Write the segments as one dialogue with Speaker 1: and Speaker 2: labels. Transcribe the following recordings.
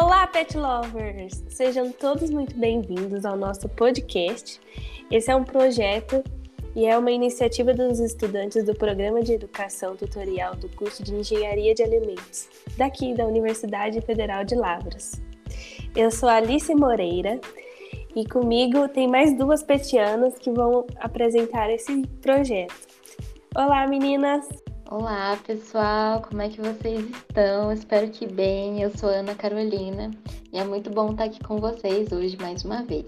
Speaker 1: Olá, pet lovers! Sejam todos muito bem-vindos ao nosso podcast. Esse é um projeto e é uma iniciativa dos estudantes do Programa de Educação Tutorial do curso de Engenharia de Alimentos, daqui da Universidade Federal de Lavras. Eu sou Alice Moreira e comigo tem mais duas petianas que vão apresentar esse projeto. Olá, meninas!
Speaker 2: Olá, pessoal, como é que vocês estão? Espero que bem. Eu sou Ana Carolina e é muito bom estar aqui com vocês hoje mais uma vez.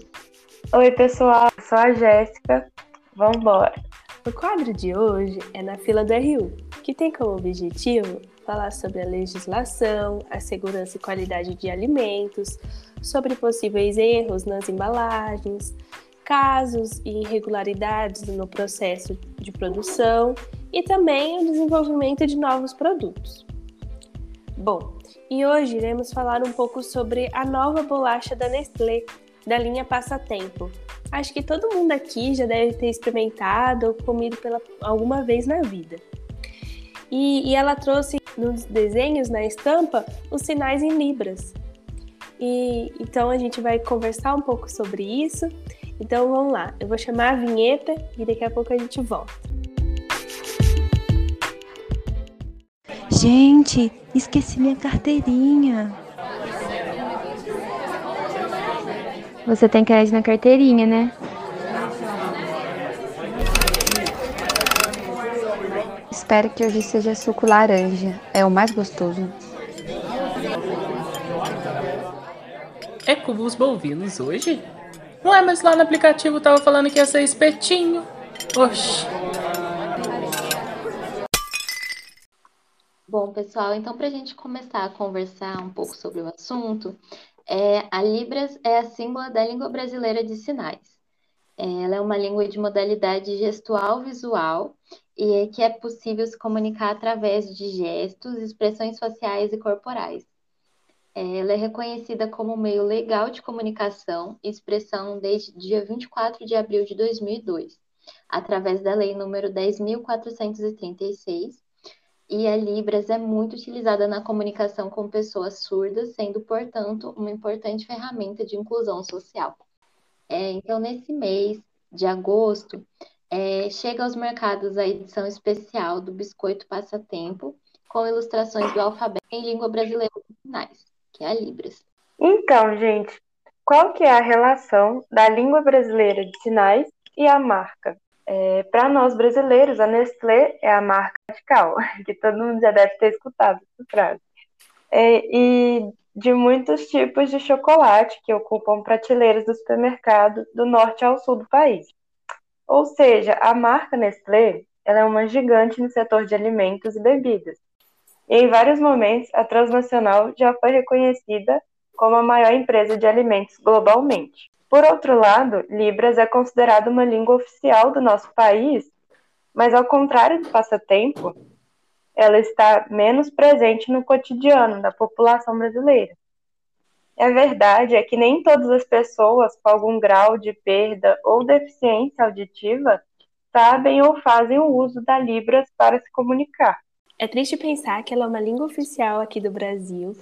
Speaker 3: Oi, pessoal, eu sou a Jéssica. Vamos embora.
Speaker 1: O quadro de hoje é na fila do RU, que tem como objetivo falar sobre a legislação, a segurança e qualidade de alimentos, sobre possíveis erros nas embalagens, casos e irregularidades no processo de produção e também o desenvolvimento de novos produtos. Bom, e hoje iremos falar um pouco sobre a nova bolacha da Nestlé, da linha Passatempo. Acho que todo mundo aqui já deve ter experimentado ou comido pela alguma vez na vida. E, e ela trouxe nos desenhos, na estampa, os sinais em libras. E então a gente vai conversar um pouco sobre isso. Então vamos lá, eu vou chamar a vinheta e daqui a pouco a gente volta.
Speaker 4: Gente, esqueci minha carteirinha.
Speaker 2: Você tem crédito na carteirinha, né? Espero que hoje seja suco laranja. É o mais gostoso.
Speaker 5: É cubos bovinos hoje? Não é, mas lá no aplicativo tava falando que ia ser espetinho. Oxi.
Speaker 2: Bom, pessoal, então para a gente começar a conversar um pouco sobre o assunto, é, a Libras é a símbolo da língua brasileira de sinais. Ela é uma língua de modalidade gestual visual e é que é possível se comunicar através de gestos, expressões faciais e corporais. Ela é reconhecida como meio legal de comunicação e expressão desde dia 24 de abril de 2002, através da Lei número 10.436, e a Libras é muito utilizada na comunicação com pessoas surdas, sendo, portanto, uma importante ferramenta de inclusão social. É, então, nesse mês de agosto, é, chega aos mercados a edição especial do Biscoito Passatempo, com ilustrações do alfabeto em língua brasileira de sinais, que é a Libras.
Speaker 3: Então, gente, qual que é a relação da língua brasileira de sinais e a marca? É, Para nós brasileiros, a Nestlé é a marca radical, que todo mundo já deve ter escutado essa frase. É, e de muitos tipos de chocolate que ocupam prateleiras do supermercado do norte ao sul do país. Ou seja, a marca Nestlé ela é uma gigante no setor de alimentos e bebidas. E em vários momentos, a transnacional já foi reconhecida como a maior empresa de alimentos globalmente. Por outro lado, Libras é considerada uma língua oficial do nosso país, mas ao contrário do passatempo, ela está menos presente no cotidiano da população brasileira. A verdade é que nem todas as pessoas com algum grau de perda ou deficiência auditiva sabem ou fazem o uso da Libras para se comunicar.
Speaker 1: É triste pensar que ela é uma língua oficial aqui do Brasil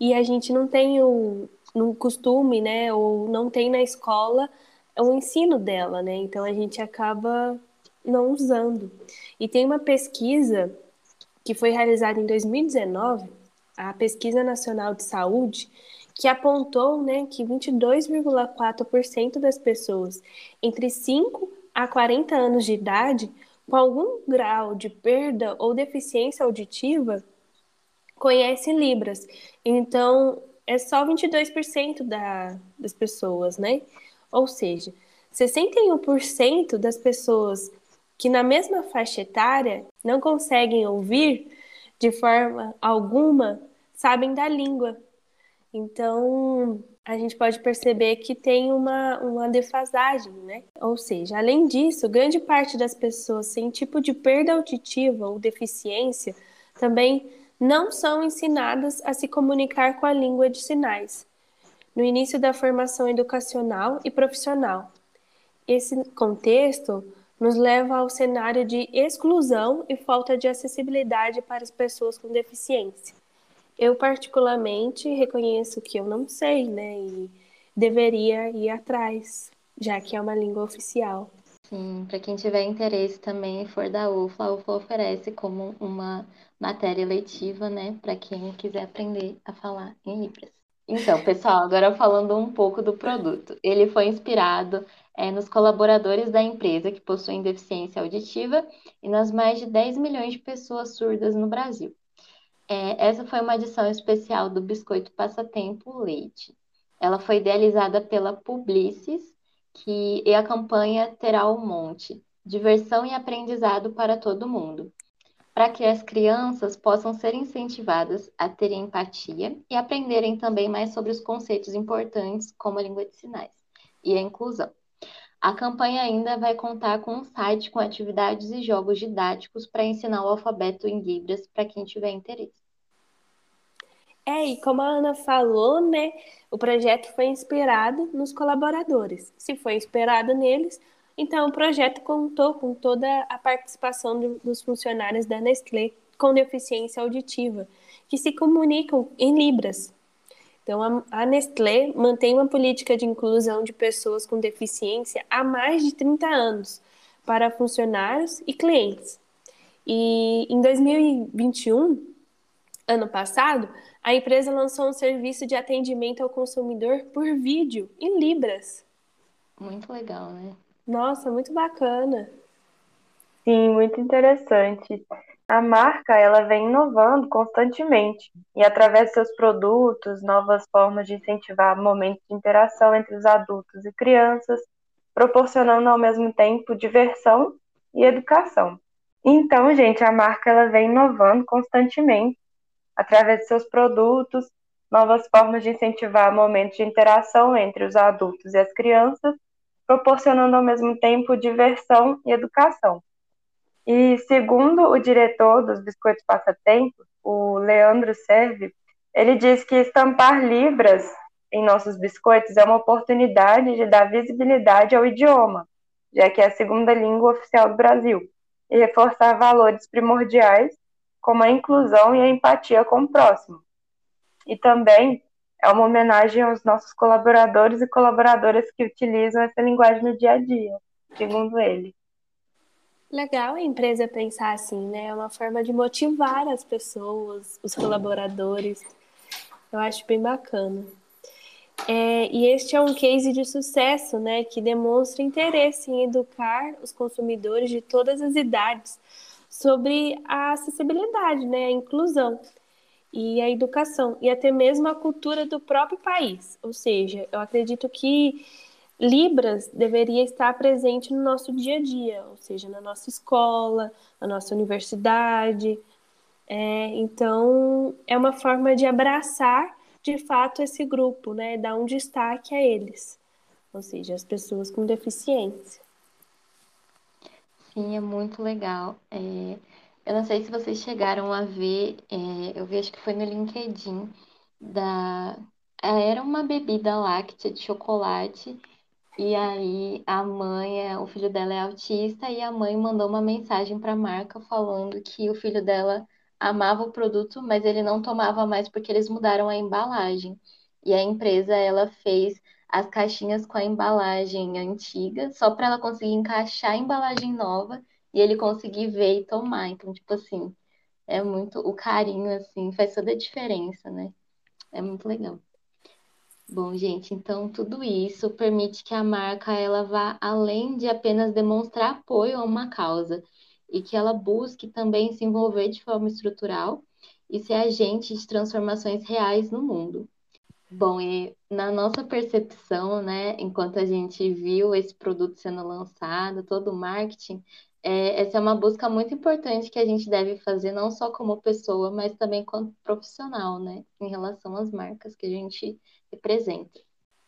Speaker 1: e a gente não tem o, no costume, né, ou não tem na escola o ensino dela, né? Então a gente acaba não usando. E tem uma pesquisa que foi realizada em 2019, a Pesquisa Nacional de Saúde, que apontou, né, que 22,4% das pessoas entre 5 a 40 anos de idade com algum grau de perda ou deficiência auditiva conhece Libras. Então, é só 22% da, das pessoas, né? Ou seja, 61% das pessoas que na mesma faixa etária não conseguem ouvir de forma alguma sabem da língua. Então, a gente pode perceber que tem uma, uma defasagem, né? Ou seja, além disso, grande parte das pessoas sem tipo de perda auditiva ou deficiência também não são ensinadas a se comunicar com a língua de sinais, no início da formação educacional e profissional. Esse contexto nos leva ao cenário de exclusão e falta de acessibilidade para as pessoas com deficiência. Eu, particularmente, reconheço que eu não sei, né? E deveria ir atrás, já que é uma língua oficial.
Speaker 2: Sim, para quem tiver interesse também e for da UFLA, a UFLA oferece como uma matéria letiva, né, para quem quiser aprender a falar em Libras. Então, pessoal, agora falando um pouco do produto. Ele foi inspirado é, nos colaboradores da empresa que possuem deficiência auditiva e nas mais de 10 milhões de pessoas surdas no Brasil. É, essa foi uma edição especial do Biscoito Passatempo Leite. Ela foi idealizada pela Publicis, que e a campanha terá um monte, diversão e aprendizado para todo mundo para que as crianças possam ser incentivadas a terem empatia e aprenderem também mais sobre os conceitos importantes, como a língua de sinais e a inclusão. A campanha ainda vai contar com um site com atividades e jogos didáticos para ensinar o alfabeto em Libras para quem tiver interesse.
Speaker 1: É, e como a Ana falou, né, o projeto foi inspirado nos colaboradores. Se foi inspirado neles, então, o projeto contou com toda a participação de, dos funcionários da Nestlé com deficiência auditiva, que se comunicam em Libras. Então, a, a Nestlé mantém uma política de inclusão de pessoas com deficiência há mais de 30 anos para funcionários e clientes. E em 2021, ano passado, a empresa lançou um serviço de atendimento ao consumidor por vídeo em Libras.
Speaker 2: Muito legal, né?
Speaker 1: Nossa, muito bacana.
Speaker 3: Sim, muito interessante. A marca, ela vem inovando constantemente e através de seus produtos, novas formas de incentivar momentos de interação entre os adultos e crianças, proporcionando ao mesmo tempo diversão e educação. Então, gente, a marca ela vem inovando constantemente através de seus produtos, novas formas de incentivar momentos de interação entre os adultos e as crianças proporcionando ao mesmo tempo diversão e educação. E segundo o diretor dos Biscoitos Passatempo, o Leandro Serve, ele diz que estampar libras em nossos biscoitos é uma oportunidade de dar visibilidade ao idioma, já que é a segunda língua oficial do Brasil, e reforçar valores primordiais como a inclusão e a empatia com o próximo. E também é uma homenagem aos nossos colaboradores e colaboradoras que utilizam essa linguagem no dia a dia, segundo ele.
Speaker 1: Legal a empresa pensar assim, né? É uma forma de motivar as pessoas, os colaboradores. Eu acho bem bacana. É, e este é um case de sucesso, né? Que demonstra interesse em educar os consumidores de todas as idades sobre a acessibilidade, né? A inclusão e a educação, e até mesmo a cultura do próprio país. Ou seja, eu acredito que Libras deveria estar presente no nosso dia a dia, ou seja, na nossa escola, na nossa universidade. É, então, é uma forma de abraçar de fato esse grupo, né? Dar um destaque a eles, ou seja, as pessoas com deficiência.
Speaker 2: Sim, é muito legal. É, eu não sei se vocês chegaram a ver, é, eu vi, acho que foi no LinkedIn, da... É, era uma bebida láctea de chocolate, e aí a mãe, é, o filho dela é autista, e a mãe mandou uma mensagem para a marca falando que o filho dela amava o produto, mas ele não tomava mais porque eles mudaram a embalagem. E a empresa, ela fez as caixinhas com a embalagem antiga, só para ela conseguir encaixar a embalagem nova e ele conseguir ver e tomar. Então, tipo assim, é muito o carinho assim, faz toda a diferença, né? É muito legal. Bom, gente, então tudo isso permite que a marca ela vá além de apenas demonstrar apoio a uma causa e que ela busque também se envolver de forma estrutural e ser agente de transformações reais no mundo. Bom, e na nossa percepção, né, enquanto a gente viu esse produto sendo lançado, todo o marketing, é, essa é uma busca muito importante que a gente deve fazer, não só como pessoa, mas também como profissional, né? Em relação às marcas que a gente representa.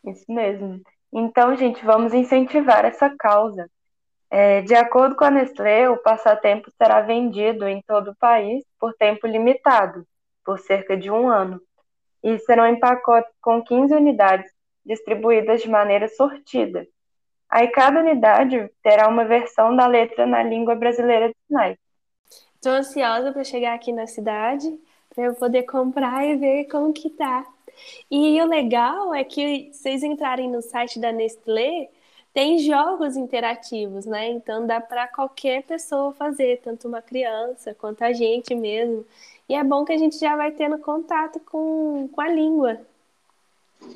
Speaker 3: Isso mesmo. Então, gente, vamos incentivar essa causa. É, de acordo com a Nestlé, o passatempo será vendido em todo o país por tempo limitado, por cerca de um ano, e serão em pacotes com 15 unidades, distribuídas de maneira sortida, Aí cada unidade terá uma versão da letra na língua brasileira de sinais.
Speaker 1: Estou ansiosa para chegar aqui na cidade para eu poder comprar e ver como que tá. E o legal é que vocês entrarem no site da Nestlé, tem jogos interativos, né? Então dá para qualquer pessoa fazer, tanto uma criança quanto a gente mesmo. E é bom que a gente já vai tendo contato com, com a língua.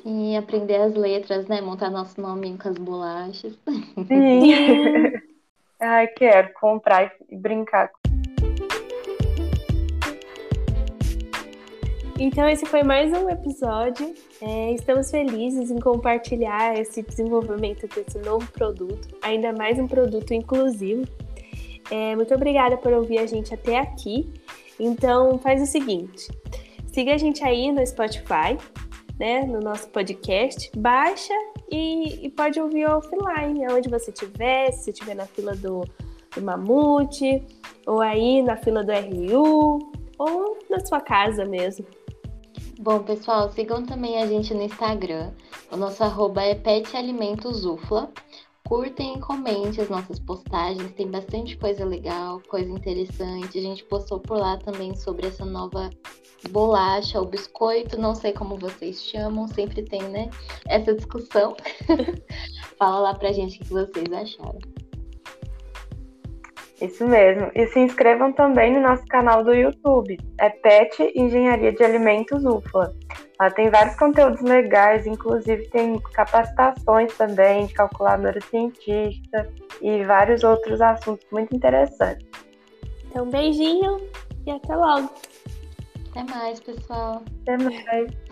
Speaker 2: Sim, aprender as letras, né? Montar nosso nome com as bolachas.
Speaker 3: Sim. Ai, quero comprar e brincar.
Speaker 1: Então, esse foi mais um episódio. É, estamos felizes em compartilhar esse desenvolvimento desse novo produto, ainda mais um produto inclusivo. É, muito obrigada por ouvir a gente até aqui. Então, faz o seguinte: siga a gente aí no Spotify, né, no nosso podcast, baixa e, e pode ouvir offline, aonde você estiver, se estiver na fila do, do Mamute, ou aí na fila do RU, ou na sua casa mesmo.
Speaker 2: Bom, pessoal, sigam também a gente no Instagram. O nosso arroba é petalimentosufla. Curtem e comentem as nossas postagens, tem bastante coisa legal, coisa interessante. A gente postou por lá também sobre essa nova bolacha ou biscoito, não sei como vocês chamam, sempre tem, né? Essa discussão. Fala lá pra gente o que vocês acharam.
Speaker 3: Isso mesmo. E se inscrevam também no nosso canal do YouTube. É PET Engenharia de Alimentos UFLA. Lá tem vários conteúdos legais, inclusive tem capacitações também de calculadora científica e vários outros assuntos muito interessantes.
Speaker 1: Então, beijinho e até logo.
Speaker 2: Até mais, pessoal.
Speaker 3: Até mais.